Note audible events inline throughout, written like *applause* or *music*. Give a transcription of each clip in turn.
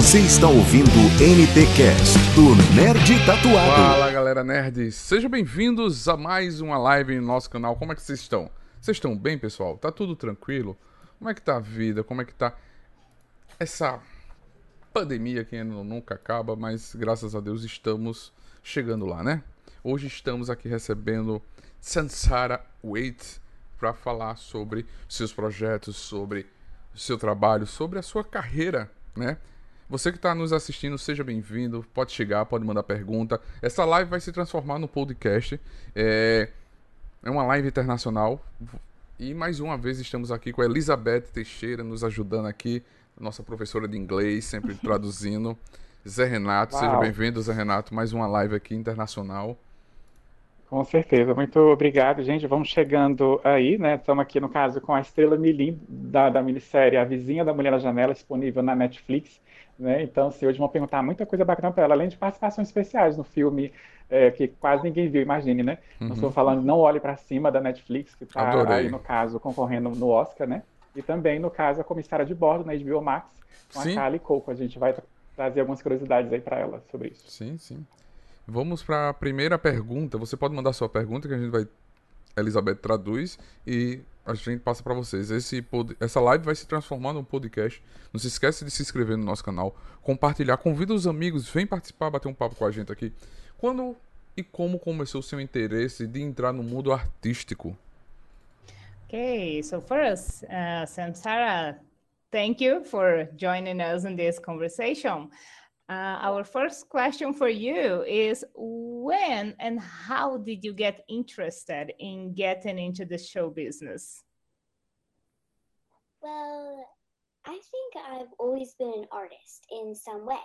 Você está ouvindo NT Cast do Nerd Tatuado. Fala galera nerd, sejam bem-vindos a mais uma live no nosso canal. Como é que vocês estão? Vocês estão bem, pessoal? Tá tudo tranquilo? Como é que tá a vida? Como é que tá essa pandemia que nunca acaba, mas graças a Deus estamos chegando lá, né? Hoje estamos aqui recebendo Sansara Wait para falar sobre seus projetos, sobre seu trabalho, sobre a sua carreira, né? Você que está nos assistindo, seja bem-vindo. Pode chegar, pode mandar pergunta. Essa live vai se transformar no podcast. É, é uma live internacional. E mais uma vez estamos aqui com a Elizabeth Teixeira nos ajudando aqui, nossa professora de inglês, sempre *laughs* traduzindo. Zé Renato, Uau. seja bem-vindo, Zé Renato. Mais uma live aqui internacional. Com certeza, muito obrigado, gente. Vamos chegando aí, né? Estamos aqui, no caso, com a Estrela Milim, da, da minissérie A Vizinha da Mulher na Janela, disponível na Netflix. Né? Então, assim, hoje vão perguntar muita coisa bacana para ela, além de participações especiais no filme é, que quase ninguém viu, imagine, né? Uhum. Não estou falando Não Olhe para Cima, da Netflix, que está aí, no caso, concorrendo no Oscar, né? E também, no caso, a Comissária de Bordo, na HBO Max, com sim. a Kali Coco. A gente vai trazer algumas curiosidades aí para ela sobre isso. Sim, sim. Vamos para a primeira pergunta. Você pode mandar sua pergunta que a gente vai. Elizabeth traduz e a gente passa para vocês. Esse pod... Essa live vai se transformar num podcast. Não se esqueça de se inscrever no nosso canal, compartilhar, convida os amigos, vem participar, bater um papo com a gente aqui. Quando e como começou o seu interesse de entrar no mundo artístico? Okay, so first, uh, Samsara, thank you for joining us in this conversation. Uh, our first question for you is when and how did you get interested in getting into the show business? Well, I think I've always been an artist in some way.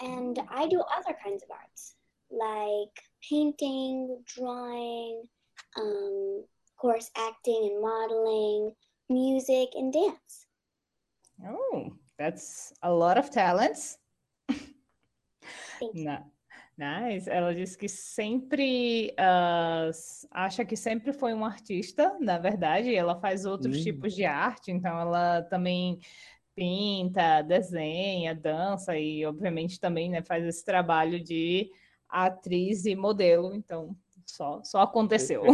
And I do other kinds of arts, like painting, drawing, um, of course, acting and modeling, music, and dance. Oh, that's a lot of talents. Nice. Ela disse que sempre uh, acha que sempre foi uma artista, na verdade, ela faz outros hum. tipos de arte, então ela também pinta, desenha, dança e, obviamente, também né, faz esse trabalho de atriz e modelo, então só, só aconteceu.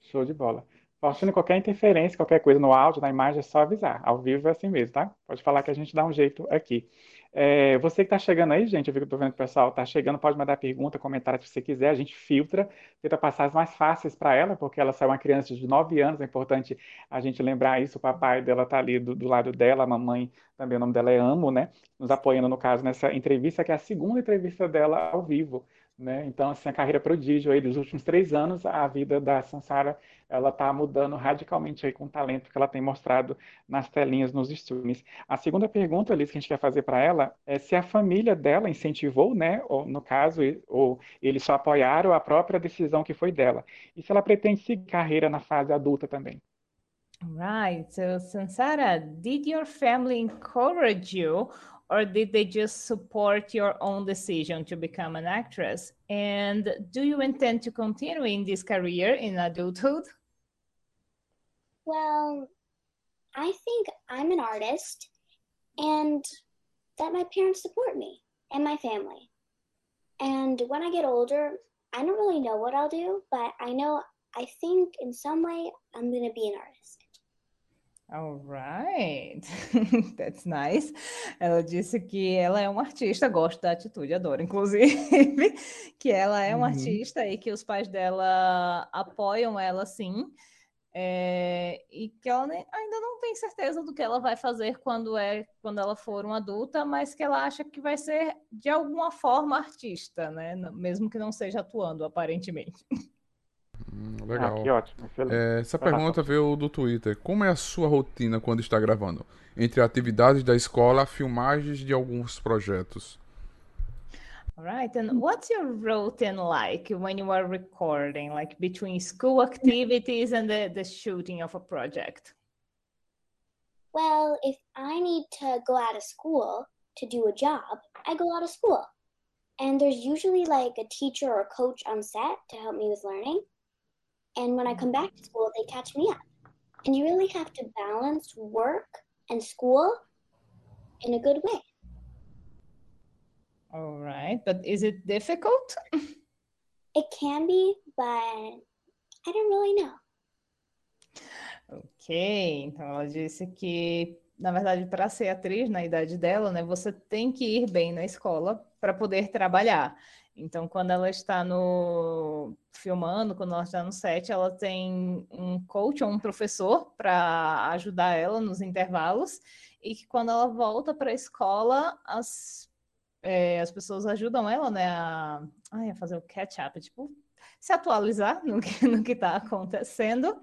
Show de bola. Fortune, qualquer interferência, qualquer coisa no áudio, na imagem, é só avisar. Ao vivo é assim mesmo, tá? Pode falar que a gente dá um jeito aqui. É, você que está chegando aí, gente, eu vi que estou vendo que o pessoal está chegando, pode mandar pergunta, comentário se você quiser. A gente filtra, tenta passar as mais fáceis para ela, porque ela saiu uma criança de 9 anos, é importante a gente lembrar isso. O papai dela está ali do, do, lado dela, a mamãe também, o nome dela é Amo, né? Nos apoiando, no caso, nessa entrevista, que é a segunda entrevista dela ao vivo. Né? Então, assim, a carreira prodígio aí dos últimos três anos, a vida da Sansara, ela está mudando radicalmente aí com o talento que ela tem mostrado nas telinhas, nos streams. A segunda pergunta, Liz, que a gente quer fazer para ela é se a família dela incentivou, né, ou no caso, ou eles só apoiaram a própria decisão que foi dela. E se ela pretende seguir carreira na fase adulta também. Right. So, Sansara, did your family encourage you or did they just support your own decision to become an actress? And do you intend to continue in this career in adulthood? Well, I think I'm an artist and that my parents support me and my family. And when I get older, I don't really know what I'll do, but I know I think in some way I'm going to be an artist. Alright, *laughs* that's nice. Ela disse que ela é uma artista, gosta da atitude, adoro, inclusive, *laughs* que ela é uma uhum. artista e que os pais dela apoiam ela sim, é, e que ela nem, ainda não tem certeza do que ela vai fazer quando é quando ela for uma adulta, mas que ela acha que vai ser de alguma forma artista, né? Mesmo que não seja atuando, aparentemente. *laughs* Hum, legal. Ah, que ótimo. É, essa pergunta veio do Twitter. Como é a sua rotina quando está gravando? Entre atividades da escola, filmagens de alguns projetos. All right. And what's your routine like when you are recording, like between school activities and the, the shooting of a project? Well, if I need to go out of school to do a job, I go out of school. And there's usually like a teacher or a coach on set to help me with learning. And when I come back to school, they catch me up. And you really have to balance work and school. in a good way. All right, but is it difficult? It can be, but I don't really know. Ok, então ela disse que, na verdade, para ser atriz na idade dela, né, você tem que ir bem na escola para poder trabalhar. Então, quando ela está no filmando, quando ela está no set, ela tem um coach ou um professor para ajudar ela nos intervalos, e que quando ela volta para a escola, as, é, as pessoas ajudam ela, né, a, ai, a fazer o catch-up, tipo, se atualizar no que *laughs* no que está acontecendo.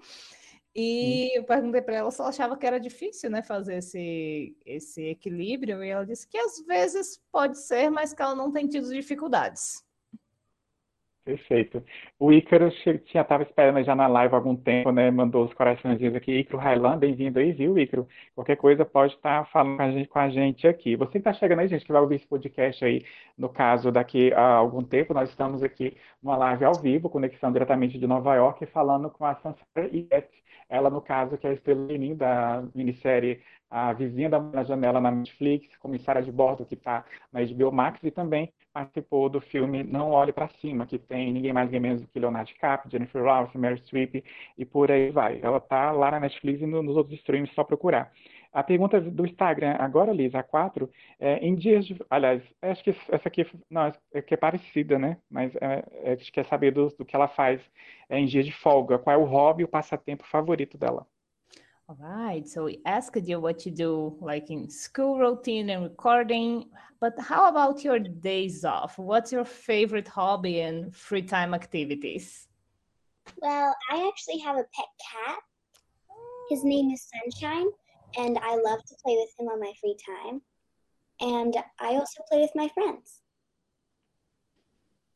E eu perguntei para ela se ela achava que era difícil, né, fazer esse, esse equilíbrio, e ela disse que às vezes pode ser, mas que ela não tem tido dificuldades. Perfeito. O Ícaro tinha estava esperando já na live há algum tempo, né? Mandou os coraçõezinhos aqui. Ícaro Railan, bem-vindo aí, viu, Ícaro? Qualquer coisa pode estar falando com a gente, com a gente aqui. Você que está chegando aí, gente, que vai ouvir esse podcast aí, no caso, daqui a algum tempo, nós estamos aqui numa live ao vivo, conexão diretamente de Nova York, falando com a Sansara Yeti. Ela, no caso, que é a estrela Lenin da minissérie A Vizinha da na Janela na Netflix, comissária de bordo que está na HBO Max e também participou do filme Não Olhe para Cima, que tem ninguém mais ninguém menos do que Leonardo DiCaprio, Jennifer Lawrence, Meryl Streep e por aí vai. Ela está lá na Netflix e no- nos outros streams, só procurar. A pergunta do Instagram agora, Liz, a 4, é, em dias de... Aliás, acho que essa aqui não, é que é parecida, né? Mas é, é, a gente quer saber do, do que ela faz é, em dias de folga. Qual é o hobby o passatempo favorito dela? All right, so we asked you what you do, like in school routine and recording, but how about your days off? What's your favorite hobby and free time activities? Well, I actually have a pet cat. His name is Sunshine, and I love to play with him on my free time. And I also play with my friends.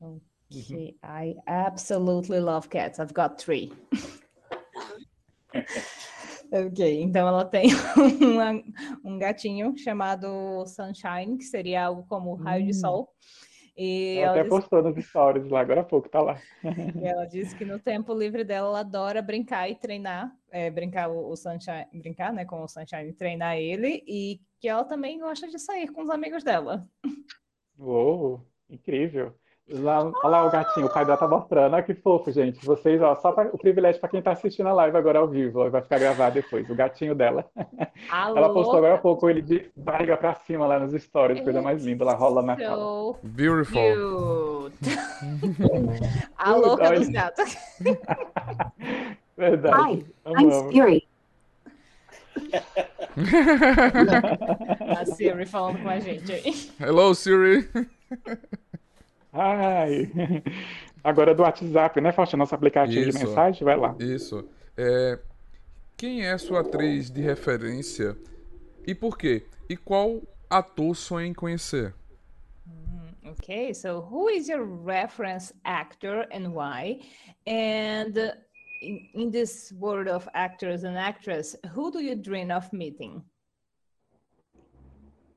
Okay, I absolutely love cats. I've got three. *laughs* Ok, então ela tem *laughs* uma- um gatinho chamado Sunshine, que seria algo como raio de sol. E Ela ela até postou nos stories lá, agora há pouco, tá lá. *laughs* e ela disse que no tempo livre dela, ela adora brincar e treinar, é, brincar o, o Sunshine, brincar, né, com o Sunshine, e treinar ele, e que ela também gosta de sair com os amigos dela. Uou, incrível. Lá, olha lá o gatinho, o pai dela tá mostrando. Olha que fofo, gente. Vocês, ó, só pra- o privilégio para quem tá assistindo a live agora ao vivo, ó, vai ficar gravado depois. O gatinho dela. Ela postou agora há pouco ele de barriga pra cima lá nos stories, coisa mais linda. Ela rola na sala. So Beautiful. cute. A louca dos gatos. Verdade. Hi, I'm amo. Siri. A *laughs* Siri falando com a gente aí. Hello, Siri. *laughs* Ai. *laughs* Agora do WhatsApp, né, Faustino? Nosso aplicativo de Isso. mensagem, vai lá. Isso. É, quem é sua atriz de referência e por quê? E qual ator sonha em conhecer? Okay, so who is your reference actor and why? And in, in this world of actors and actress, who do you dream of meeting?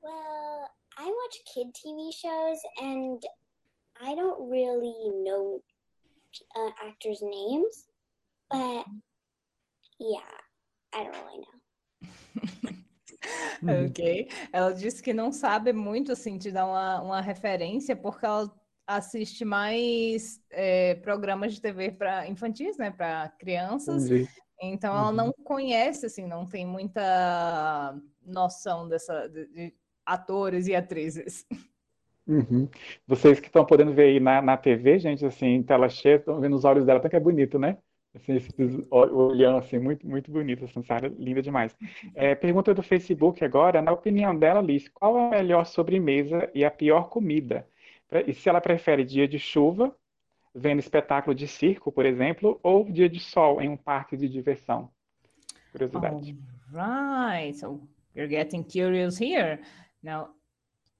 Well, I watch kid TV shows, and I don't really know uh, actors' names, but yeah, I don't really know. *laughs* Ok. Ela disse que não sabe muito assim te dar uma, uma referência porque ela assiste mais é, programas de TV para infantis, né, para crianças. Entendi. Então ela não conhece assim, não tem muita noção dessa de, de atores e atrizes. *laughs* Uhum. Vocês que estão podendo ver aí na, na TV, gente, assim, em tela cheia, estão vendo os olhos dela, tanto que é bonito, né? Assim, olhão, assim, muito, muito bonito, essa Sara, linda demais. É, pergunta do Facebook agora, na opinião dela, Liz, qual é a melhor sobremesa e a pior comida? E se ela prefere dia de chuva, vendo espetáculo de circo, por exemplo, ou dia de sol em um parque de diversão? Curiosidade. Right. So you're getting curious here. Now,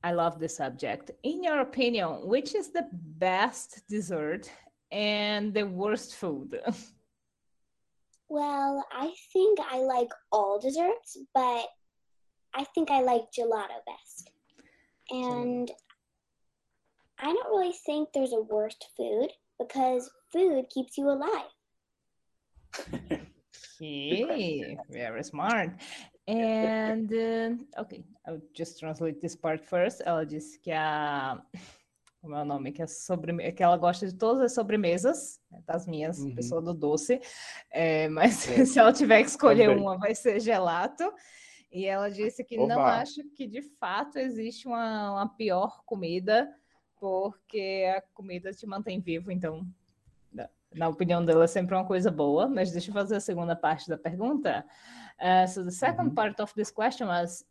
I love the subject. In your opinion, which is the best dessert and the worst food? *laughs* Well, I think I like all desserts, but I think I like gelato best. And I don't really think there's a worst food because food keeps you alive. *laughs* Okay, very smart. And *laughs* uh, okay, I'll just translate this part first. Ela disse que a *laughs* como é o nome, que é sobre, que ela gosta de todas as sobremesas, né, das minhas, uhum. pessoa do doce, é, mas é. *laughs* se ela tiver que escolher Também. uma, vai ser gelato. E ela disse que Oba. não acha que de fato existe uma, uma pior comida, porque a comida te mantém vivo, então na opinião dela, é sempre uma coisa boa, mas deixa eu fazer a segunda parte da pergunta. Uh, so the second uhum. part of this question was,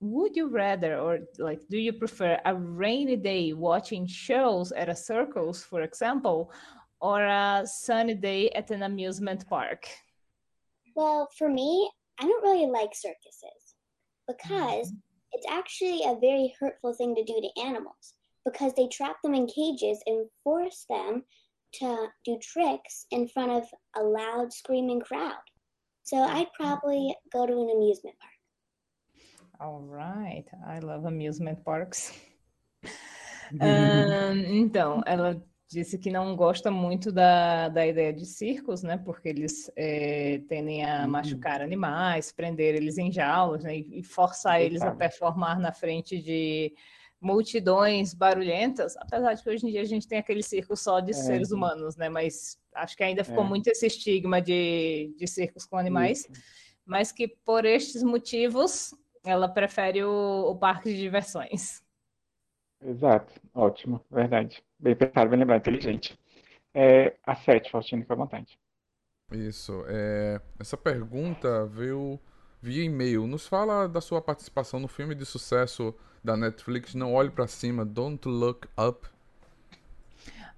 would you rather, or like, do you prefer a rainy day watching shows at a circus, for example, or a sunny day at an amusement park? Well, for me, I don't really like circuses because mm-hmm. it's actually a very hurtful thing to do to animals because they trap them in cages and force them to do tricks in front of a loud screaming crowd. So I'd probably go to an amusement park. All right, I love amusement parks. *laughs* um, então, ela disse que não gosta muito da, da ideia de circos, né? Porque eles é, tendem a uhum. machucar animais, prender eles em jaulas, né? E, forçar eles a performar na frente de multidões barulhentas, apesar de que hoje em dia a gente tem aquele circo só de é. seres humanos, né? Mas acho que ainda ficou é. muito esse estigma de, de circos com animais, Isso. mas que por estes motivos ela prefere o, o, parque de diversões. Exato, ótimo, verdade. Bem pensado, bem lembrado, inteligente. É, a sete, Faustino, fica à vontade. Isso. É, essa pergunta veio via e-mail. Nos fala da sua participação no filme de sucesso da Netflix, Não Olhe para Cima, Don't Look Up.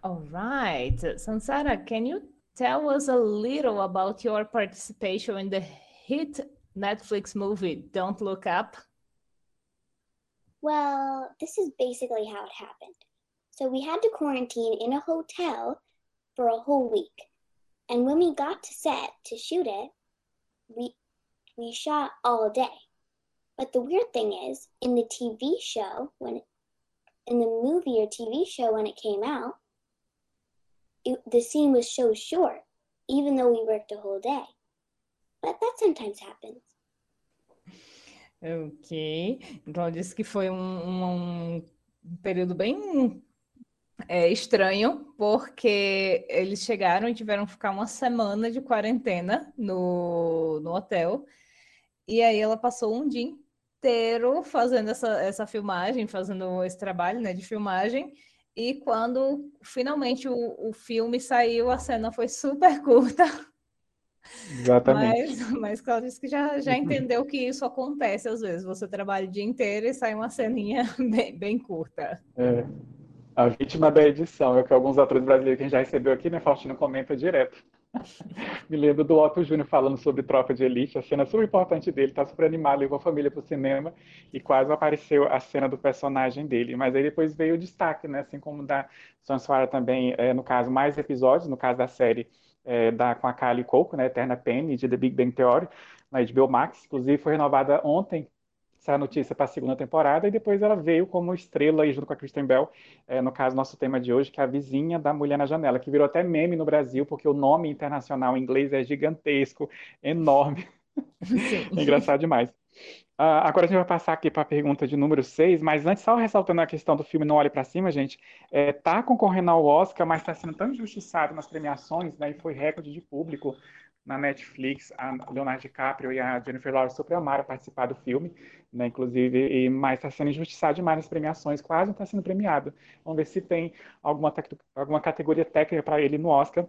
All right. Sansara, can you tell us a little about your participation in the hit Netflix movie, Don't Look Up? Well, this is basically how it happened. So we had to quarantine in a hotel for a whole week. And when we got to set to shoot it, we we shot all day. But the weird thing is, in the TV show, when in the movie or TV show when it came out, it, the scene was so short, even though we worked a whole day. But that sometimes happens. Ok. Então, disse que foi um, um período bem é, estranho, porque eles chegaram e tiveram que ficar uma semana de quarentena no, no hotel. E aí ela passou um dia inteiro fazendo essa, essa filmagem, fazendo esse trabalho né, de filmagem. E quando finalmente o, o filme saiu, a cena foi super *laughs* curta. Exatamente. Mas, *laughs* mas Cláudia disse que já, já entendeu que isso acontece às vezes. Você trabalha o dia inteiro e sai uma ceninha *laughs* bem, bem curta. É. A vítima da edição é o que alguns atores brasileiros que a gente já recebeu aqui, né? Faustino comenta direto. *laughs* Me lembro do Otto Júnior falando sobre Tropa de Elite, a cena super importante dele, tá super animado, levou a família pro cinema e quase apareceu a cena do personagem dele. Mas aí depois veio o destaque, né? Assim como da Sansuara também, é, no caso, mais episódios, no caso da série é, da, com a Kylie Coco, né? Eterna Penny, de The Big Bang Theory, na HBO Max. Inclusive foi renovada ontem essa notícia para a segunda temporada e depois ela veio como estrela junto com a Kristen Bell, é, no caso nosso tema de hoje, que é a vizinha da Mulher na Janela, que virou até meme no Brasil, porque o nome internacional em inglês é gigantesco, enorme. *laughs* é *laughs* engraçado demais. Uh, agora a gente vai passar aqui para a pergunta de número 6, mas antes, só ressaltando a questão do filme Não Olhe para Cima, gente, é, tá concorrendo ao Oscar, mas está sendo tão injustiçado nas premiações, né, e foi recorde de público na Netflix, a Leonardo DiCaprio e a Jennifer Lawrence super amaram participar do filme, né, inclusive, e, mas está sendo injustiçado demais nas premiações, quase não está sendo premiado. Vamos ver se tem alguma, alguma categoria técnica para ele no Oscar,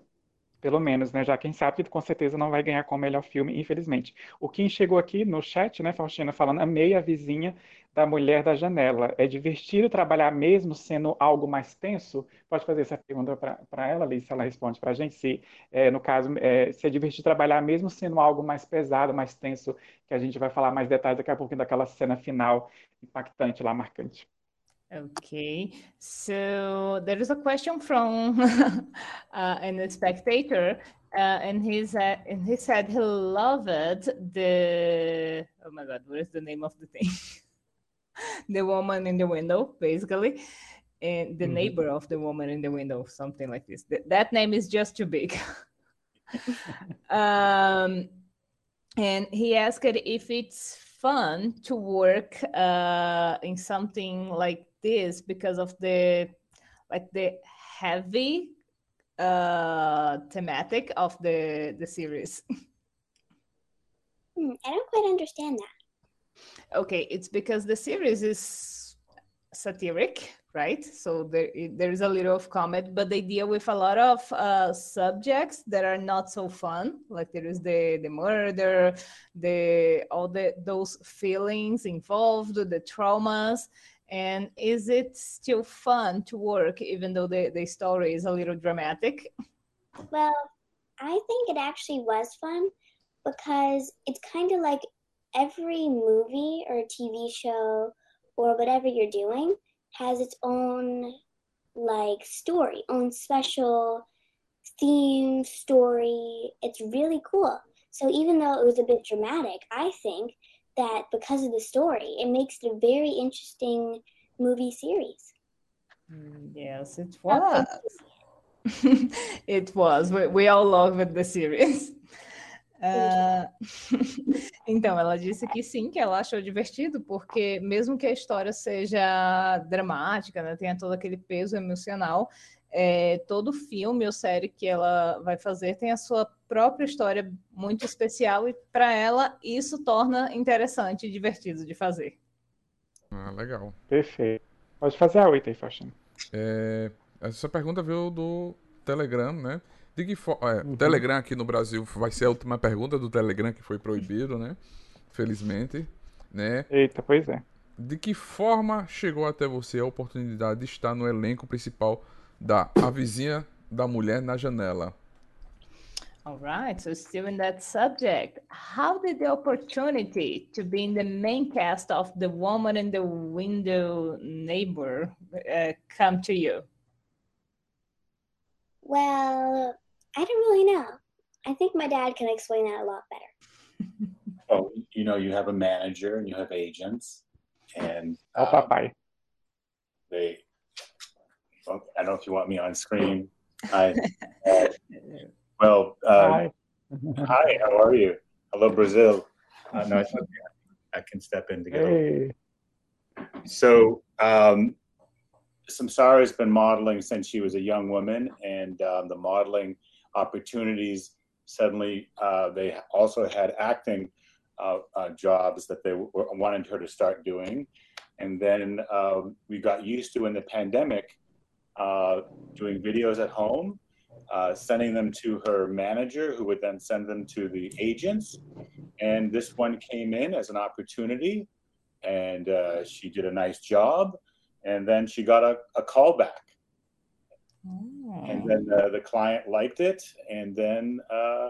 pelo menos, né? Já quem sabe com certeza não vai ganhar como melhor filme, infelizmente. O Kim chegou aqui no chat, né, Faustina, falando, a vizinha da mulher da janela. É divertido trabalhar mesmo sendo algo mais tenso? Pode fazer essa pergunta para ela, Alice, ela responde para a gente. Se, é, no caso, é, se é divertido trabalhar mesmo sendo algo mais pesado, mais tenso, que a gente vai falar mais detalhes daqui a pouquinho daquela cena final impactante lá, marcante. Okay, so there is a question from *laughs* uh, a spectator, uh, and he said, and he said he loved the. Oh my God, what is the name of the thing? *laughs* the woman in the window, basically, and the mm-hmm. neighbor of the woman in the window, something like this. Th- that name is just too big. *laughs* um, and he asked if it's fun to work uh, in something like this because of the like the heavy uh, thematic of the the series. *laughs* Hmm, I don't quite understand that. Okay, it's because the series is satiric, right? So there there is a little of comedy, but they deal with a lot of uh, subjects that are not so fun. Like there is the the murder, the all the those feelings involved, the traumas. And is it still fun to work, even though the, the story is a little dramatic? Well, I think it actually was fun because it's kind of like every movie or TV show or whatever you're doing has its own like story, own special theme story. It's really cool. So even though it was a bit dramatic, I think that because of the story, it makes it a very interesting movie series. Mm, Yes, it was. *laughs* it was. We, we all loved the series. Ah, *laughs* então, ela disse que sim, que ela achou divertido, porque mesmo que a história seja dramática, né, tenha todo aquele peso emocional, é, todo filme ou série que ela vai fazer tem a sua própria história muito especial e para ela isso torna interessante e divertido de fazer. Ah, legal. Perfeito. Pode fazer a oito aí, Faustino. É, essa pergunta veio do Telegram, né? De que fo- é, o Telegram aqui no Brasil vai ser a última pergunta do Telegram que foi proibido, né? Felizmente, né? Eita, pois é. De que forma chegou até você a oportunidade de estar no elenco principal da A Vizinha da Mulher na Janela? All right, so still in that subject, how did the opportunity to be in the main cast of The Woman in the Window Neighbor uh, come to you? Well, I don't really know. I think my dad can explain that a lot better. *laughs* Oh, you know, you have a manager and you have agents, and Ó o um, papai. they. Well, I don't know if you want me on screen. Hi. Uh, *laughs* well, uh, Ai. hi. How are you? Hello, Brazil. Uh, no, it's okay. I can step in together. Ei. So, um, Samsara has been modeling since she was a young woman, and um, the modeling opportunities suddenly uh, they also had acting uh, uh, jobs that they w- wanted her to start doing. And then um, we got used to in the pandemic uh, doing videos at home, uh, sending them to her manager, who would then send them to the agents. And this one came in as an opportunity and uh, she did a nice job. And then she got a, a call back, and then uh, the client liked it, and then uh,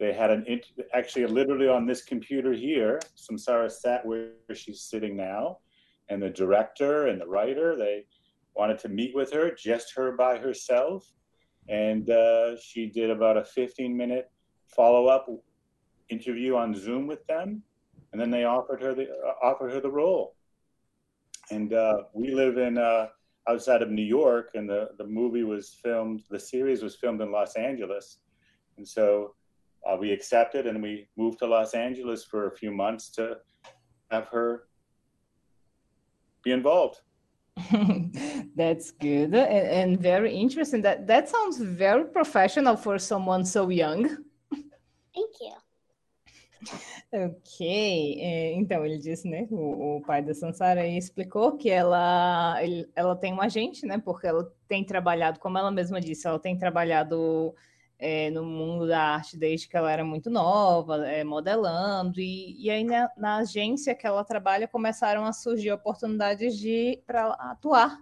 they had an int- actually literally on this computer here. Samsara sat where she's sitting now, and the director and the writer they wanted to meet with her, just her by herself, and uh, she did about a 15 minute follow up interview on Zoom with them, and then they offered her the uh, offered her the role. And uh, we live in uh, outside of New York, and the the movie was filmed. The series was filmed in Los Angeles, and so uh, we accepted, and we moved to Los Angeles for a few months to have her be involved. *laughs* That's good and, and very interesting. That that sounds very professional for someone so young. Thank you. Ok, é, então ele disse, né, o, o pai da Sansara explicou que ela, ele- ela tem um agente, né, porque ela tem trabalhado, como ela mesma disse, ela tem trabalhado é, no mundo da arte desde que ela era muito nova, é, modelando, e, e aí na, na agência que ela trabalha começaram a surgir oportunidades de para atuar.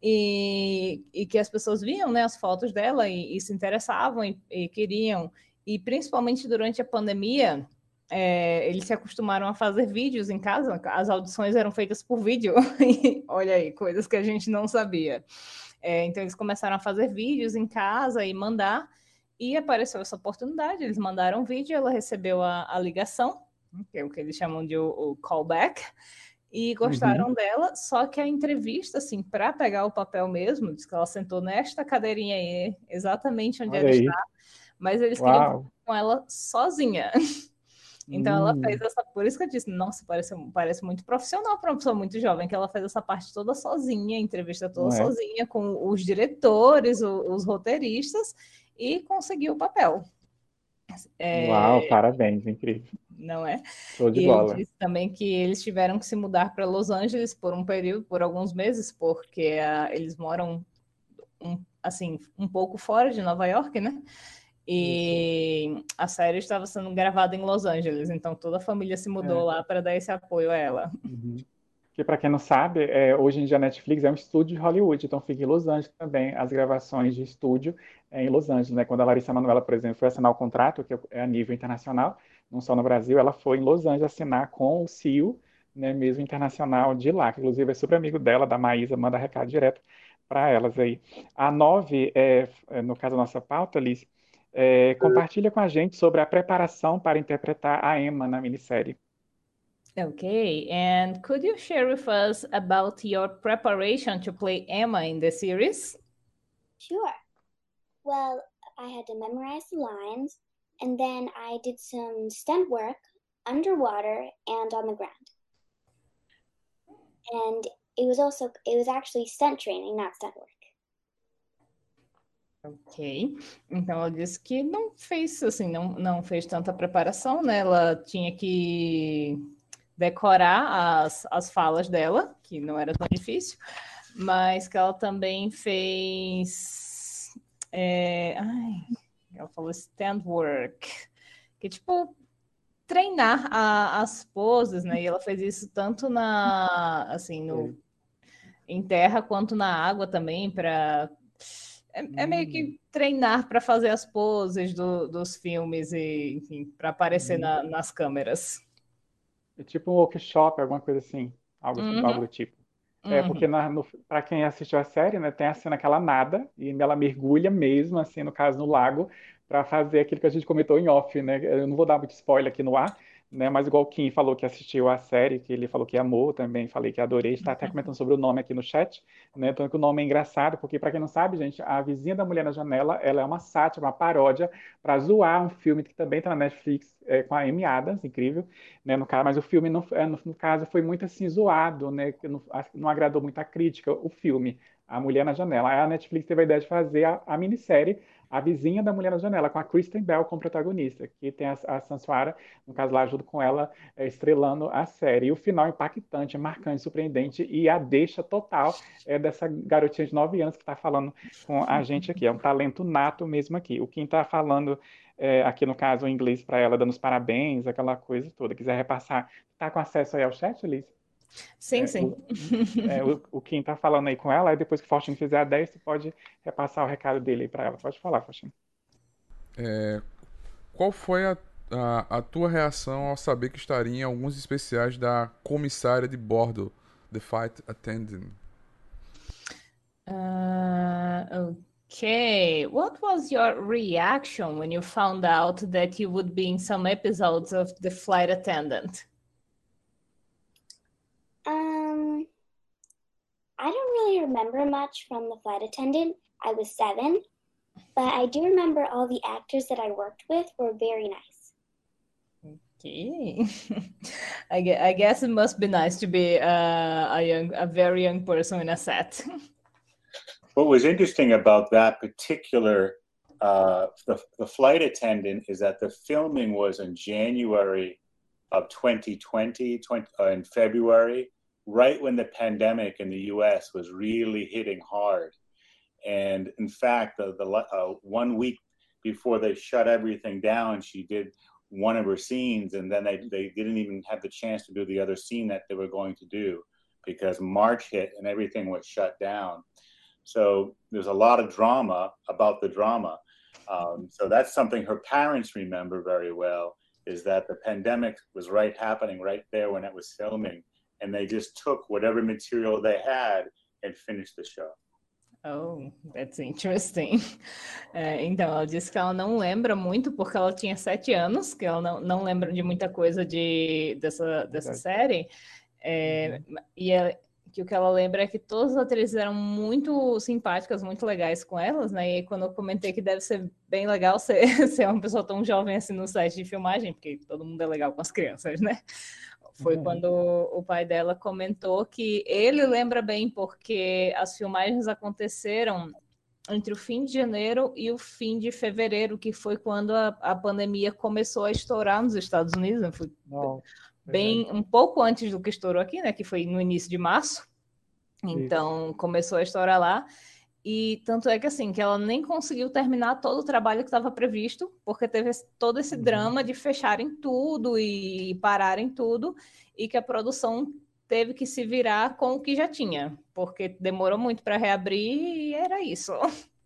E, e que as pessoas viam, né, as fotos dela e, e se interessavam e, queriam. E principalmente durante a pandemia, é, eles se acostumaram a fazer vídeos em casa, as audições eram feitas por vídeo. *laughs* Olha aí, coisas que a gente não sabia. É, então, eles começaram a fazer vídeos em casa e mandar, e apareceu essa oportunidade. Eles mandaram um vídeo, ela recebeu a, a ligação, que é o que eles chamam de o, o callback, e gostaram dela. Só que a entrevista, assim, para pegar o papel mesmo, diz que ela sentou nesta cadeirinha aí, exatamente onde Olha ela aí. está, mas eles queriam Uau. com ela sozinha. *laughs* Então ela Hum. fez essa, por isso que eu disse, nossa, parece, parece muito profissional para uma pessoa muito jovem, que ela fez essa parte toda sozinha, entrevista toda é? sozinha, com os diretores, os roteiristas, e conseguiu o papel. É, Uau, parabéns, incrível. não é? Show de E ele bola. disse também que eles tiveram que se mudar para Los Angeles por um período, por alguns meses, porque ah, eles moram um, assim um pouco fora de Nova York, né? E a série estava sendo gravada em Los Angeles, então toda a família se mudou É. lá para dar esse apoio a ela. Uhum. Que para quem não sabe, é, hoje em dia a Netflix é um estúdio de Hollywood, então fica em Los Angeles também as gravações de estúdio em Los Angeles, né? Quando a Larissa Manoela, por exemplo, foi assinar o contrato, que é a nível internacional, não só no Brasil, ela foi em Los Angeles assinar com o CEO, né, mesmo internacional de lá, que inclusive é super amigo dela, da Maísa, manda recado direto para elas aí. A Nove, é, é, no caso da nossa pauta, Liz, é, compartilha com a gente sobre a preparação para interpretar a Emma na minissérie. Okay, and could you share with us about your preparation to play Emma in the series? Sure. Well, I had to memorize the lines, and then I did some stunt work underwater and on the ground. And it was also, it was actually stunt training, not stunt work. Ok, então ela disse que não fez assim, não, não fez tanta preparação, né? Ela tinha que decorar as, as falas dela, que não era tão difícil, mas que ela também fez. É, ai, ela falou stand work, que tipo treinar a- as poses, né? E ela fez isso tanto na assim no em terra quanto na água também para é, é meio que treinar para fazer as poses do- dos filmes e para aparecer na- nas câmeras. É tipo um workshop, alguma coisa assim, algo, Uhum. algo do tipo. É, Uhum. porque na, no, para quem assistiu a série, né, tem a cena que ela nada e ela mergulha mesmo, assim, no caso, no lago, para fazer aquilo que a gente comentou em off, né? Eu não vou dar muito spoiler aqui no ar, né? Mas igual o Kim falou que assistiu a série, que ele falou que amou também, falei que adorei, está até comentando sobre o nome aqui no chat, né? Então que o nome é engraçado, porque para quem não sabe, gente, a Vizinha da Mulher na Janela, ela é uma sátira, uma paródia para zoar um filme que também está na Netflix, é, com a Amy Adams, incrível, né? No caso, mas o filme não, é, no, no caso foi muito assim zoado, né? Não, não agradou muito a crítica o filme, A Mulher na Janela. Aí a Netflix teve a ideia de fazer a, a minissérie A Vizinha da Mulher na Janela, com a Kristen Bell como protagonista, que tem a, a Sansuara, no caso lá, junto com ela, é, estrelando a série. E o final impactante, marcante, surpreendente e a deixa total é dessa garotinha de 9 anos que está falando com a gente aqui. É um talento nato mesmo aqui. O Kim está falando é, aqui no caso em inglês para ela, dando os parabéns, aquela coisa toda. Quiser repassar, tá com acesso aí ao chat, Liz? Sim, É, sim. o, é, o, o Kim tá falando aí com ela, aí depois que o Faustino fizer a 10, você pode repassar o recado dele aí para ela. Pode falar, Faustino. Qual foi a, a, a tua reação ao saber que estaria em alguns especiais da comissária de bordo, The Fight Attendant? Uh, okay. What was your reaction when you found out that you would be in some episodes of The Flight Attendant? Um, I don't really remember much from the flight attendant. I was seven, but I do remember all the actors that I worked with were very nice. Okay. *laughs* I, gue- I guess it must be nice to be uh, a young, a very young person in a set. *laughs* What was interesting about that particular uh, the, the flight attendant is that the filming was in January of 2020, 20, uh, in February, right when the pandemic in the U.S. was really hitting hard. And in fact, the, the uh, one week before they shut everything down, she did one of her scenes, and then they, they didn't even have the chance to do the other scene that they were going to do because March hit and everything was shut down. So there's a lot of drama about the drama. Um, so that's something her parents remember very well is that the pandemic was right happening right there when it was filming. And they just took whatever material they had and finished the show. Oh, that's interesting. *laughs* É, então, ela disse que ela não lembra muito porque ela tinha sete anos, que ela não, não lembra de muita coisa de, dessa, dessa Verdade. série. É, e ela- que o que ela lembra é que todas as atrizes eram muito simpáticas, muito legais com elas, né? E aí, quando eu comentei que deve ser bem legal ser, *laughs* ser uma pessoa tão jovem assim no set de filmagem, porque todo mundo é legal com as crianças, né? Foi uhum. quando o pai dela comentou que ele lembra bem porque as filmagens aconteceram entre o fim de janeiro e o fim de fevereiro, que foi quando a, a pandemia começou a estourar nos Estados Unidos. Né? Foi bem um pouco antes do que estourou aqui, né? Que foi no início de março. Então Isso. começou a estourar lá. E tanto é que assim, que ela nem conseguiu terminar todo o trabalho que estava previsto, porque teve todo esse uhum. drama de fecharem tudo e pararem tudo, e que a produção teve que se virar com o que já tinha, porque demorou muito para reabrir e era isso. *laughs*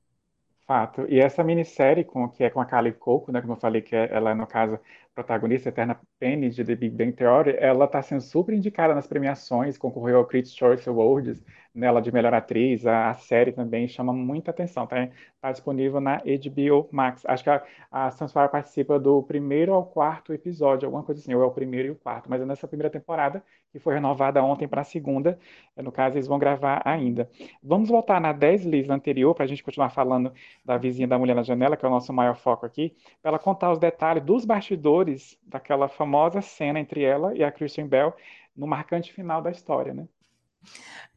Fato. E essa minissérie com, que é com a Kali Coco, né, como eu falei, que é, ela, no caso, protagonista eterna Penny de The Big Bang Theory, ela está sendo super indicada nas premiações, concorreu ao Critics' Choice Awards, nela de melhor atriz, a, a, série também chama muita atenção, tá, tá disponível na HBO Max. Acho que a, a participa do primeiro ao quarto episódio, alguma coisa assim, ou é o primeiro e o quarto, mas é nessa primeira temporada, que foi renovada ontem para a segunda, no caso eles vão gravar ainda. Vamos voltar na 10 Liz anterior, para a gente continuar falando da vizinha da mulher na janela, que é o nosso maior foco aqui, para ela contar os detalhes dos bastidores daquela famosa cena entre ela e a Christian Bell no marcante final da história, né?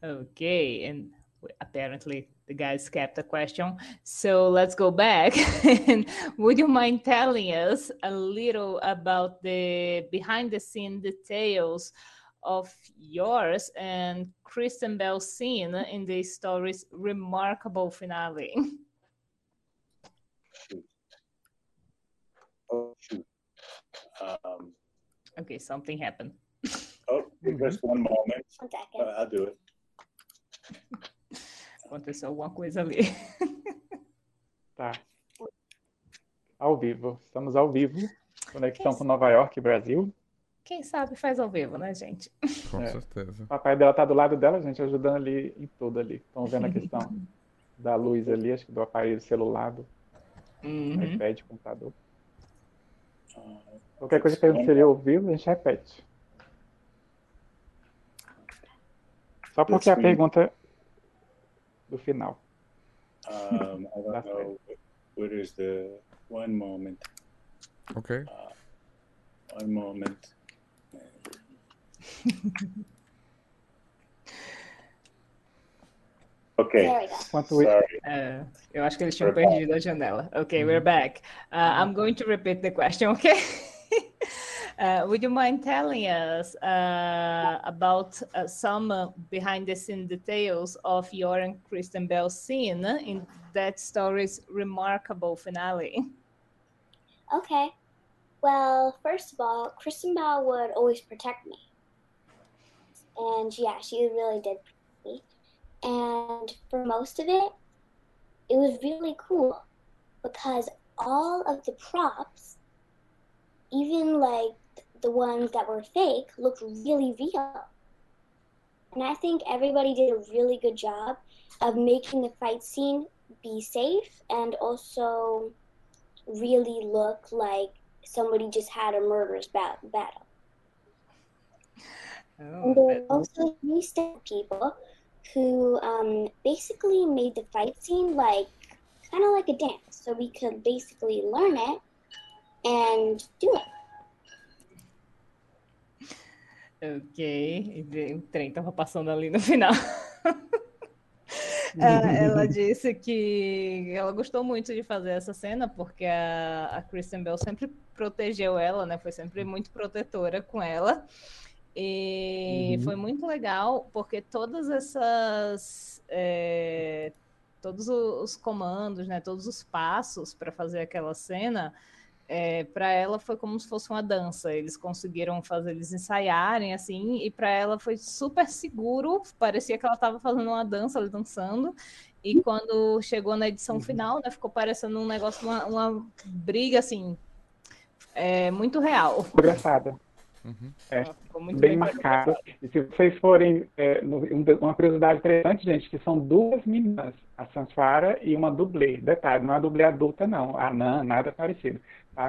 Okay, and apparently the guys skipped a question. So let's go back. *laughs* would you mind telling us a little about the behind the scene details of yours and Kristen Bell's scene in the story's remarkable finale? *laughs* Oh, shoot. Um, okay, something happened. oh, just one moment. Uh, I'll do it. Aconteceu alguma coisa ali. Tá. Ao vivo. Estamos ao vivo. Conexão com Nova York, Brasil. Quem sabe faz ao vivo, né, gente? Com *laughs* é. certeza. O papai dela tá do lado dela, gente, ajudando ali em tudo ali. Estão vendo a questão *laughs* da luz ali, acho que do aparelho celular, do uhum. iPad, computador. Qualquer coisa que a gente seria ao vivo, a gente repete. Só porque a pergunta do final. Um, I don't know what is the one moment. Okay. Uh, one moment. *laughs* Okay. Sorry. Uh, eu acho que eles tinham we're perdido back. a janela. Okay, we're back. Uh, I'm going to repeat the question, *laughs* okay? Uh, would you mind telling us uh, about uh, some uh, behind the scenes details of your and Kristen Bell scene in that story's remarkable finale? Okay. Well, first of all, Kristen Bell would always protect me. And yeah, she really did me. And for most of it, it was really cool because all of the props, even like the ones that were fake looked really real. And I think everybody did a really good job of making the fight scene be safe and also really look like somebody just had a murderous bat- battle. Oh, and there were also three people who um, basically made the fight scene like kind of like a dance, so we could basically learn it and do it. Ok, o trem estava passando ali no final. É, *laughs* ela disse que ela gostou muito de fazer essa cena porque a, a Kristen Bell sempre protegeu ela, né? Foi sempre muito protetora com ela. E uhum. foi muito legal porque todas essas. É, todos os comandos, né? Todos os passos para fazer aquela cena é, para ela foi como se fosse uma dança. Eles conseguiram fazer eles ensaiarem assim, e para ela foi super seguro. Parecia que ela estava fazendo uma dança, ali dançando. E quando chegou na edição uhum. final, né, ficou parecendo um negócio, uma, uma briga assim, é, muito real. Engraçada. Uhum. É, bem, bem marcado. E se vocês forem, é, uma curiosidade interessante, gente, que são duas meninas, a Sansfara e uma dublê. Detalhe, não é a dublê adulta, não, a Nan, nada parecido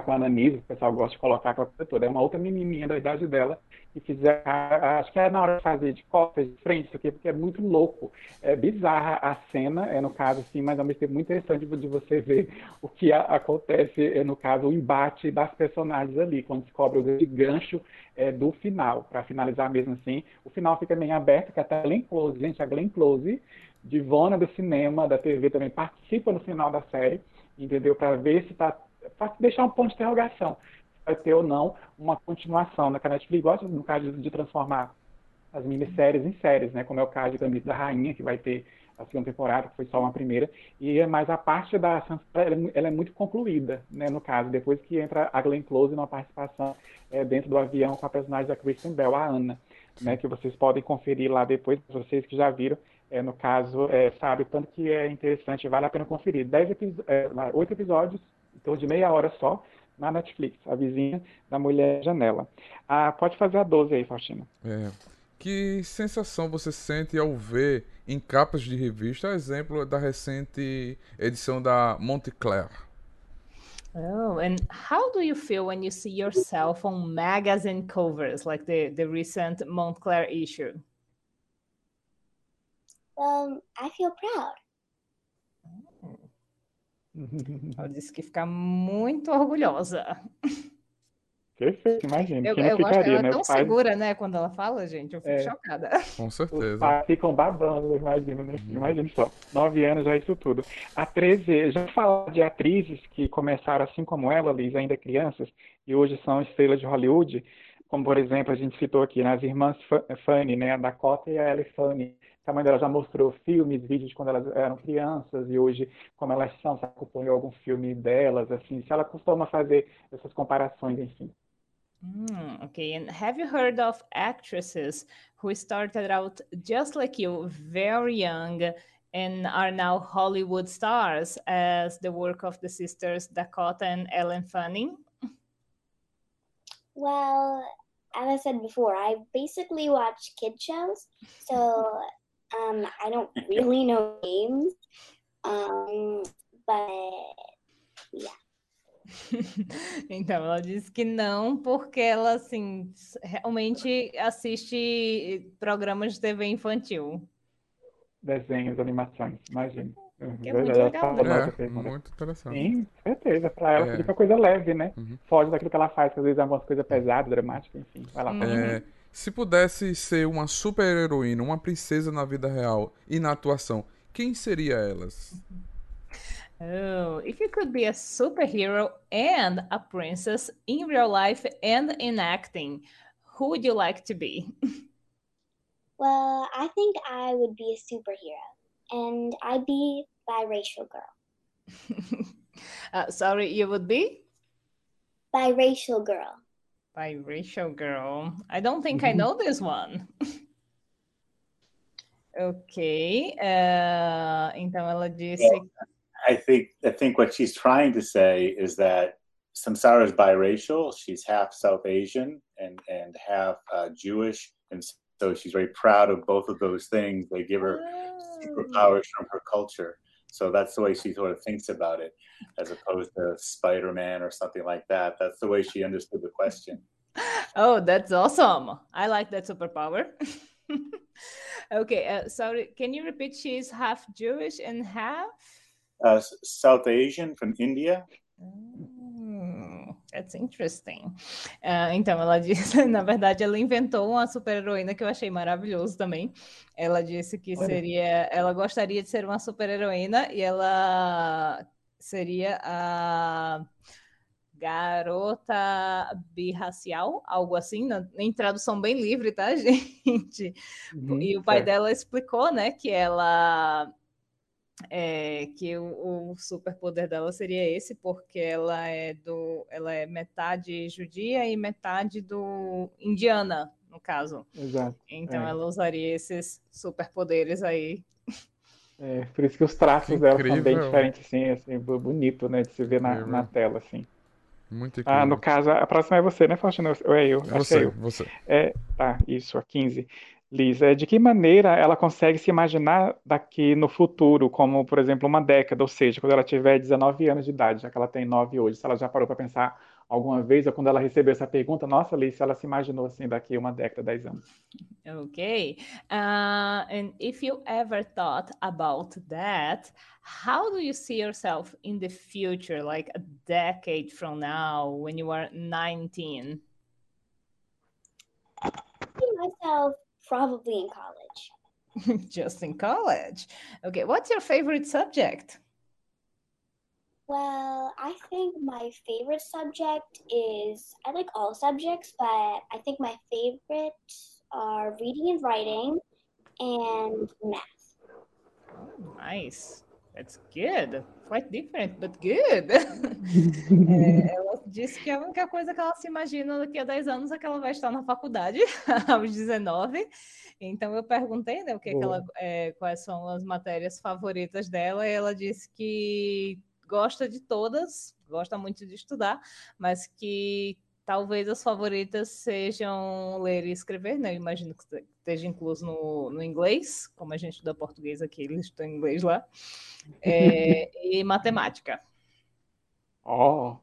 Com a Ananise, o pessoal gosta de colocar com a toda. É uma outra menininha da idade dela que fizer, acho que é na hora de fazer de costas, de frente, isso aqui, porque é muito louco. É bizarra a cena, é no caso, assim, mas ao mesmo tempo muito interessante de você ver *laughs* o que a, acontece, é, no caso, o embate das personagens ali, quando descobre o grande gancho é, do final, para finalizar mesmo assim. O final fica bem aberto, que até a Glenn Close, gente, a Glenn Close, divona do cinema, da TV, também participa no final da série, entendeu? Para ver se está para deixar um ponto de interrogação vai ter ou não uma continuação. Né? Que a Netflix gosta, no caso de transformar as minisséries em séries, né? Como é o caso de Gambito da Rainha, que vai ter a segunda temporada, que foi só uma primeira. E é mais a parte da Sansa, ela é muito concluída, né? No caso, depois que entra a Glenn Close numa participação é, dentro do avião com a personagem da Kristen Bell, a Ana, né? Que vocês podem conferir lá depois, vocês que já viram. É, no caso, é, sabe, tanto que é interessante, vale a pena conferir. Dez é, oito episódios, então de meia hora só, na Netflix, A Vizinha da Mulher Janela. Ah, pode fazer a 12 aí, Faustina. É. Que sensação você sente ao ver em capas de revista, exemplo da recente edição da Montclair? Oh, and how do you feel when you see yourself on magazine covers like the, the recent Montclair issue? Um, I feel proud. Ela disse que fica muito orgulhosa. Perfeito, imagina. Eu, eu gosto ficaria, dela né? tão Os pais, segura, né? Quando ela fala, gente, eu fico É. chocada. Com os certeza. pais ficam babando, imagina, né? Imagina só. Nove anos já é isso tudo. A 13, já falar de atrizes que começaram assim como ela, Liz, ainda crianças, e hoje são estrelas de Hollywood, como por exemplo, a gente citou aqui, né, as irmãs Fa- Fanny, né? A Dakota e a Ellie Fanny. A mãe dela já mostrou filmes, vídeos de quando elas eram crianças e hoje como elas são, se acompanhou algum filme delas, assim, se ela costuma fazer essas comparações, enfim. Hmm, okay, and have you heard of actresses who started out just like you, very young, and are now Hollywood stars, as the work of the sisters Dakota and Ellen Fanning? Well, as I said before, I basically watch kid shows, so um, I don't really know names. Um, but *laughs* Então, ela disse que não, porque ela, assim, realmente assiste programas de TV infantil. Desenhos, animações, imagina. Uhum, Que é muito legal, né? É, pergunta. muito interessante. Sim, certeza. Para ela É. fica coisa leve, né? Uhum. Foge daquilo que ela faz, que às vezes é algumas coisas pesadas, dramáticas, enfim. Vai lá. Uhum. Fábio. É, se pudesse ser uma super heroína, uma princesa na vida real e na atuação, quem seria elas? Oh, if you could be a superhero and a princess in real life and in acting, who would you like to be? *laughs* well, I think I would be a superhero, and I'd be biracial girl. *laughs* Uh, sorry, you would be? Biracial girl. Biracial girl. I don't think I know this one. *laughs* ok. uh, então ela disse. I think I think what she's trying to say is that Samsara is biracial. She's half South Asian and and half uh, Jewish, and so she's very proud of both of those things. They give her "Ah, superpowers from her culture. So that's the way she sort of thinks about it, as opposed to Spider Man or something like that. That's the way she understood the question. Oh, that's awesome. I like that superpower. *laughs* okay, uh, sorry, can you repeat? She's half Jewish and half. Uh, South Asian from India. Hmm, that's interesting. Ah, então, ela disse, *laughs* na verdade, ela inventou uma super-heroína que eu achei maravilhoso também. Ela disse que seria, ela gostaria de ser uma super-heroína e ela seria a garota birracial, algo assim, na- em tradução bem livre, tá, *laughs* gente? Uhum, E o pai certo. dela explicou, né, que ela é, que o, o superpoder dela seria esse, porque ela é do, ela é metade judia e metade do indiana, no caso. Exato. Então É. ela usaria esses superpoderes aí. É, por isso que os traços Que dela são bem diferentes, assim, assim, bu- bonito, né, de se ver na, na tela, assim. Muito Ah, no caso, a próxima é você, né, Faustino? Ou é eu? Que é Você, eu. você. É, tá, isso, a 15. Lisa, de que maneira ela consegue se imaginar daqui no futuro, como, por exemplo, uma década, ou seja, quando ela tiver 19 anos de idade, já que ela tem 9 hoje, se ela já parou para pensar alguma vez, ou quando ela recebeu essa pergunta, nossa, Lisa, ela se imaginou assim daqui uma década, 10 anos. Okay. Uh, and if you ever thought about that, how do you see yourself in the future, like a decade from now, when you are 19? I see myself probably in college. *laughs* Just in college. Okay, what's your favorite subject? Well, I think my favorite subject is I like all subjects, but I think my favorite are reading and writing and math. Oh, nice. That's good. Quite different, but good. *laughs* é, ela disse que a única coisa que ela se imagina daqui a 10 anos é que ela vai estar na faculdade, *laughs* aos 19. Então eu perguntei né, o que, que ela, é, quais são as matérias favoritas dela, e ela disse que gosta de todas, gosta muito de estudar, mas que talvez as favoritas sejam ler e escrever, né? Eu imagino que esteja incluso no, no inglês, como a gente estuda português aqui, eles estão em inglês lá, é, *laughs* e matemática. Oh,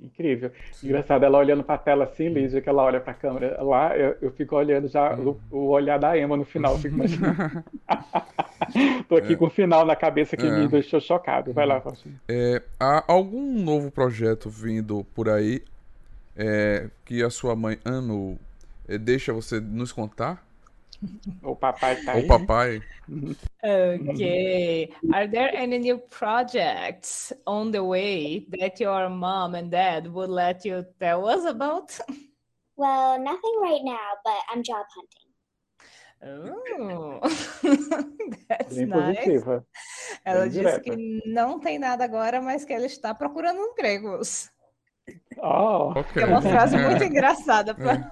incrível. Engraçado, ela olhando para a tela assim, Lígia, que ela olha para a câmera lá, eu, eu, fico olhando já o, o, olhar da Emma no final, fico imaginando. *laughs* Tô aqui é. com o final na cabeça que é. me deixou chocado. Vai lá, Faustinho. É, há algum novo projeto vindo por aí é, que a sua mãe Anu é, deixa você nos contar? O papai tá aí. O papai. Okay. Are there any new projects on the way that your mom and dad would let you tell us about? Well, nothing right now, but I'm job hunting. Oh, *laughs* that's Bem nice. Positiva. Ela Bem disse direta. que não tem nada agora, mas que ela está procurando empregos. Oh. Okay. É uma frase muito *laughs* engraçada. Pra...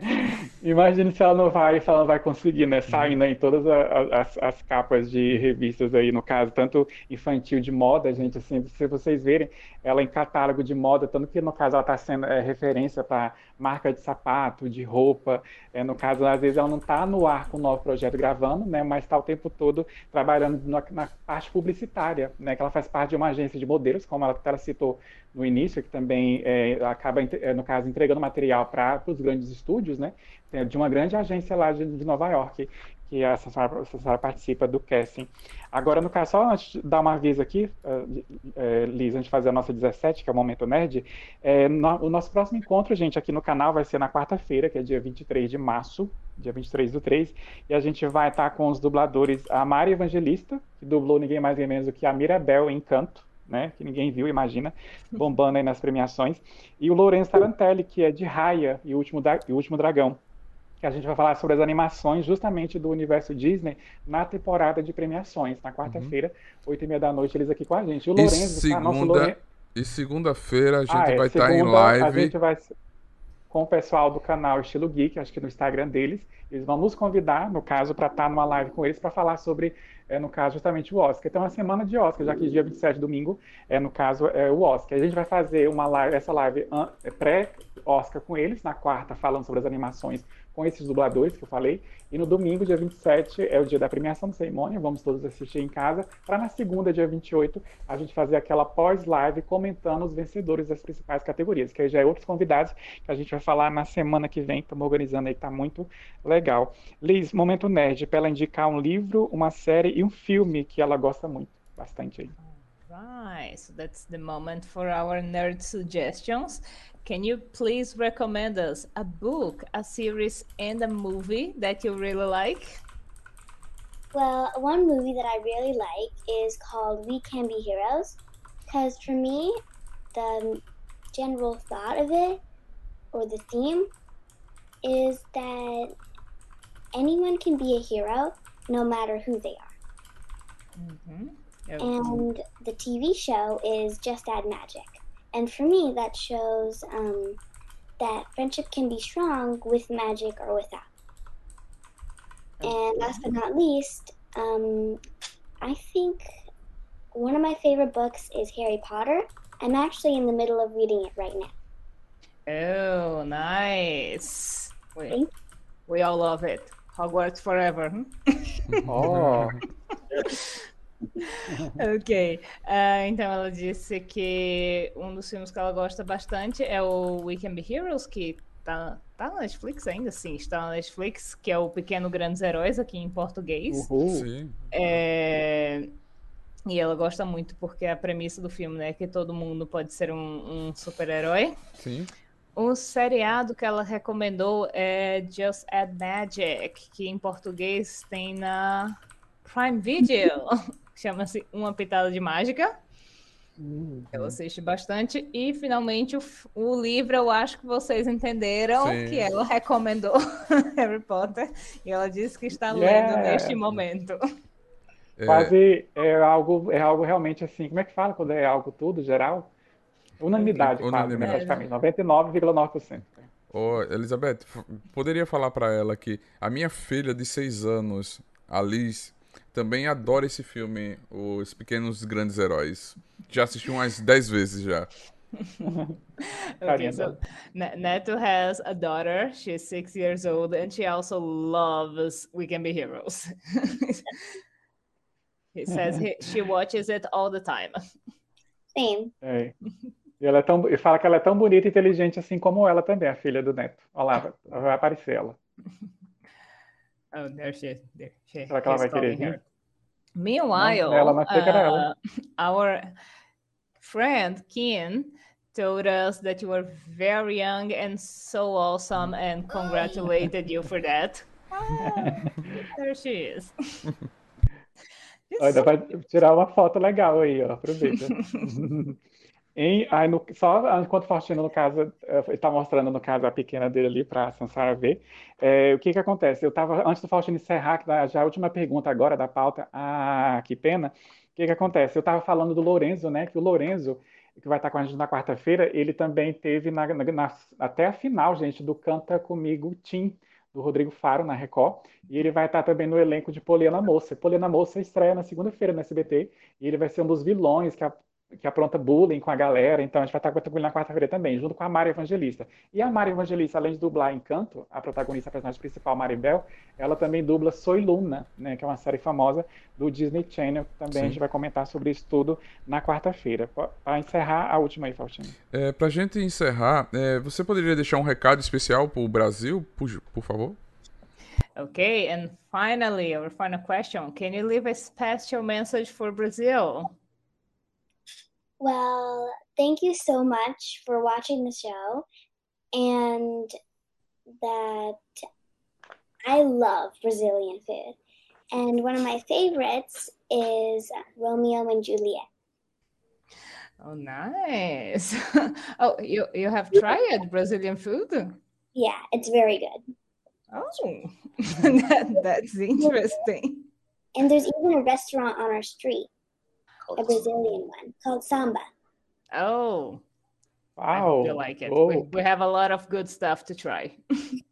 *laughs* Imagine se ela não vai, se ela não vai conseguir, né? Saindo em todas as, as, capas de revistas aí, no caso, tanto infantil de moda, gente, assim, se vocês verem, ela em catálogo de moda, tanto que no caso ela está sendo é, referência para marca de sapato, de roupa, é, no caso, às vezes ela não está no ar com o novo projeto gravando, né? Mas está o tempo todo trabalhando na, na, parte publicitária, né? Que ela faz parte de uma agência de modelos, como ela, ela citou no início, que também é, acaba, é, no caso, entregando material para os grandes estúdios, né? De uma grande agência lá de, de Nova York, que a senhora, a senhora participa do casting. Agora, no caso, só antes de dar uma aviso aqui, uh, uh, Liz, antes de fazer a nossa 17, que é o Momento Nerd, é, no, o nosso próximo encontro, gente, aqui no canal vai ser na quarta-feira, que é dia 23 de março, dia 23 do 3, e a gente vai estar com os dubladores, a Mari Evangelista, que dublou ninguém mais nem menos do que a Mirabel em Encanto, né, que ninguém viu, imagina, *laughs* bombando aí nas premiações, e o Lourenço Tarantelli, que é de Raya e o Último, da, e o Último Dragão, que a gente vai falar sobre as animações justamente do universo Disney na temporada de premiações, na quarta-feira, oito uhum. e meia da noite, eles aqui com a gente. O Lourenço, e segunda, tá? Nosso Loren... E segunda-feira a gente ah, é, vai estar tá em live. A gente vai com o pessoal do canal Estilo Geek, acho que no Instagram deles. Eles vão nos convidar, no caso, para estar tá numa live com eles para falar sobre, é, no caso, justamente o Oscar. Então, é uma semana de Oscar, já que dia 27, domingo, é, no caso, é o Oscar. A gente vai fazer uma live, essa live pré-Oscar com eles, na quarta, falando sobre as animações com esses dubladores que eu falei. E no domingo, dia 27, é o dia da premiação da cerimônia, vamos todos assistir em casa, para na segunda, dia 28, a gente fazer aquela pós-live comentando os vencedores das principais categorias, que aí já é outros convidados que a gente vai falar na semana que vem, estamos organizando aí, tá muito legal. Liz, Momento Nerd, para ela indicar um livro, uma série e um filme que ela gosta muito, bastante aí. Right, so that's the moment for our nerd suggestions. Can you please recommend us a book, a series, and a movie that you really like? Well, one movie that I really like is called We Can Be Heroes. Because for me, the general thought of it, or the theme, is that anyone can be a hero no matter who they are. Mm-hmm. And the TV show is Just Add Magic. And for me, that shows um, that friendship can be strong with magic or without. And last but not least, um, I think one of my favorite books is Harry Potter. I'm actually in the middle of reading it right now. Oh, nice. Wait. We all love it. Hogwarts Forever. *laughs* Oh, *laughs* ok. Ah, então ela disse que um dos filmes que ela gosta bastante é o We Can Be Heroes, que tá, tá na Netflix ainda, sim, está na Netflix, que é o Pequeno Grandes Heróis aqui em português. uhul. Sim. É, E ela gosta muito porque a premissa do filme né, é que todo mundo pode ser um, um super-herói. Sim. O seriado que ela recomendou é Just Add Magic, que em português tem na Prime Video. *laughs* Chama-se Uma Pitada de Mágica. Eu assiste bastante. E, finalmente, o, o livro, eu acho que vocês entenderam Sim. que ela recomendou *laughs* Harry Potter. E ela disse que está lendo Yeah. neste momento. É, Quase é algo, é algo realmente assim. Como é que fala quando é algo tudo, geral? Unanimidade, quase, né, Unanimidade. praticamente. 99,9%. Ô, Elizabeth, poderia falar pra ela que a minha filha de 6 anos, a Liz, também adora esse filme, Os Pequenos Grandes Heróis. Já assistiu umas 10 vezes já. *laughs* Okay, so Neto has a daughter. She's six years old, and she also loves We Can Be Heroes. *laughs* he says he, she watches it all the time. Same. É. E ela é tão, e fala que ela é tão bonita e inteligente assim como ela também, a filha do Neto. Olha lá, vai aparecer ela. *laughs* Oh, there she, is. there she. Será que ela he's vai querer calling vir? her. Meanwhile, ela não achei que ela. uh, our friend Kian told us that you were very young and so awesome, and congratulated you for that. Ah, *laughs* there she is. Olha, dá pra tirar uma foto legal aí, ó. Aproveita. Em, aí no, só enquanto o Faustino, no caso, está mostrando, no caso, a pequena dele ali para a Sansara ver. é, o que que acontece? Eu estava, antes do Faustino encerrar, que já a última pergunta agora da pauta, ah, que pena. O que que acontece? Eu estava falando do Lorenzo, né? Que o Lorenzo, que vai estar com a gente na quarta-feira, ele também teve na, na- até a final, gente, do Canta Comigo Tim, do Rodrigo Faro, na Record. E ele vai estar também no elenco de Poliana Moça. Poliana Moça estreia na segunda-feira no SBT. E ele vai ser um dos vilões que, a- que apronta bullying com a galera. Então a gente vai estar com ele na quarta-feira também, junto com a Mari Evangelista. E a Mari Evangelista, além de dublar Encanto, a protagonista, a personagem principal, Maribel, ela também dubla Soy Luna, né, que é uma série famosa do Disney Channel. que Também a Sim. gente vai comentar sobre isso tudo na quarta-feira. Para encerrar, a última aí, Faustino. É, pra gente encerrar, é, você poderia deixar um recado especial pro Brasil, por, por favor? Okay, and finally, our final question. Can you leave a special message for Brazil? Well, thank you so much for watching the show and that I love Brazilian food. And one of my favorites is Romeo and Juliet. Oh, nice. *laughs* oh, you, you have tried Brazilian food? Yeah, it's very good. Oh, *laughs* that, that's interesting. And there's even a restaurant on our street, a Brazilian one called Samba. Oh, I Uau! feel like it. Oh. We, we have a lot of good stuff to try. *laughs*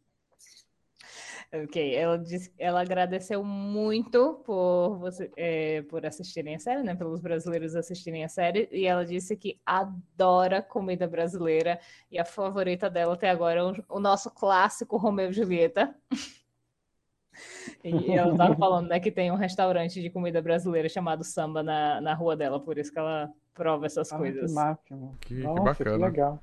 ok, ela, disse, ela agradeceu muito por, você, é, por assistirem a série, né? Pelos brasileiros assistirem a série. E ela disse que adora comida brasileira. E a favorita dela até agora é o, o nosso clássico Romeu e Julieta. *laughs* E ela estava falando, né, que tem um restaurante de comida brasileira chamado Samba na, na rua dela, por isso que ela prova essas Ah, coisas. que máximo. Que- que Nossa, que bacana. legal.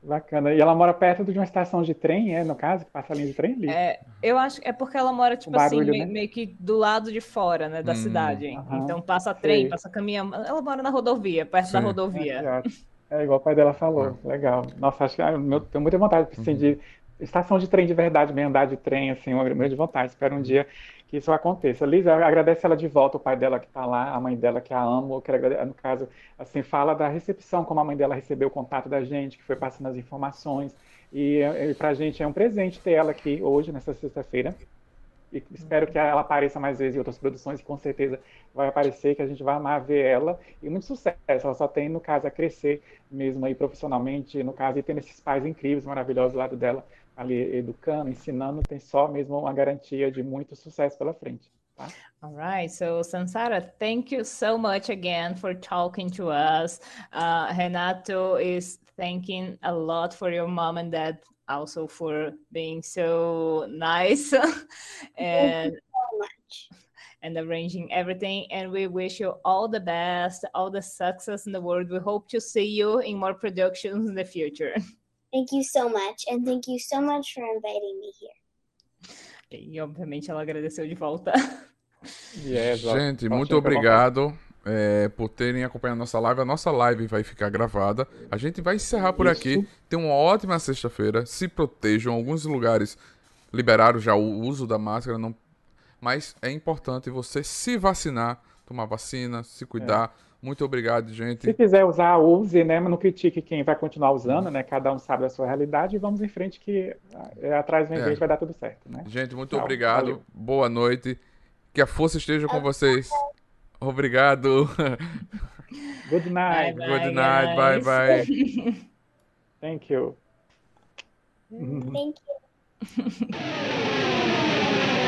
Bacana. E ela mora perto de uma estação de trem, é, no caso, que passa a linha de trem ali. É, eu acho que é porque ela mora, tipo assim, barulho, me- né? meio que do lado de fora, né, da Hum. cidade. Aham, Então passa trem, sei. passa caminhão. Ela mora na rodovia, perto da Sim. rodovia. Que ótimo. É igual o pai dela falou. Legal. Nossa, acho que ah, meu, tenho muita vontade assim, de estação de trem de verdade, meio andar de trem, assim, uma grande vontade. Espero um dia que isso aconteça. Lisa, agradece ela de volta, o pai dela que está lá, a mãe dela que a amo. Eu quero agrade- no caso, assim, fala da recepção, como a mãe dela recebeu o contato da gente, que foi passando as informações. E, e para a gente é um presente ter ela aqui hoje, nessa sexta-feira. E espero que ela apareça mais vezes em outras produções, e com certeza vai aparecer, que a gente vai amar ver ela. E muito sucesso. Ela só tem, no caso, a crescer mesmo aí profissionalmente, no caso, e tendo esses pais incríveis, maravilhosos do lado dela, ali educando, ensinando, tem só mesmo uma garantia de muito sucesso pela frente. All right. So, Sansara, thank you so much again for talking to us. Uh, Renato is thanking a lot for your mom and dad also for being so nice *laughs* and so much. and arranging everything. And we wish you all the best, all the success in the world. We hope to see you in more productions in the future. *laughs* Thank you so much, and thank you so much for inviting me here. E obviamente ela agradeceu de volta. Yes, Gente, ó, muito obrigado é, por terem acompanhado nossa live. A nossa live vai ficar gravada. A gente vai encerrar por aqui. Tenham uma ótima sexta-feira. Se protejam. Alguns lugares liberaram já o uso da máscara, não... mas é importante você se vacinar, tomar vacina, se cuidar. Muito obrigado, Se gente. quiser usar, use, né? Mas não critique quem vai continuar usando, né? Cada um sabe da sua realidade e vamos em frente que é, atrás vem É. vai dar tudo certo, né? Gente, muito Tchau, obrigado. valeu. Boa noite. Que a força esteja com vocês. Obrigado. *laughs* Good night. Bye, Good night. Bye, guys. bye. *laughs* Thank you. Thank you. *laughs*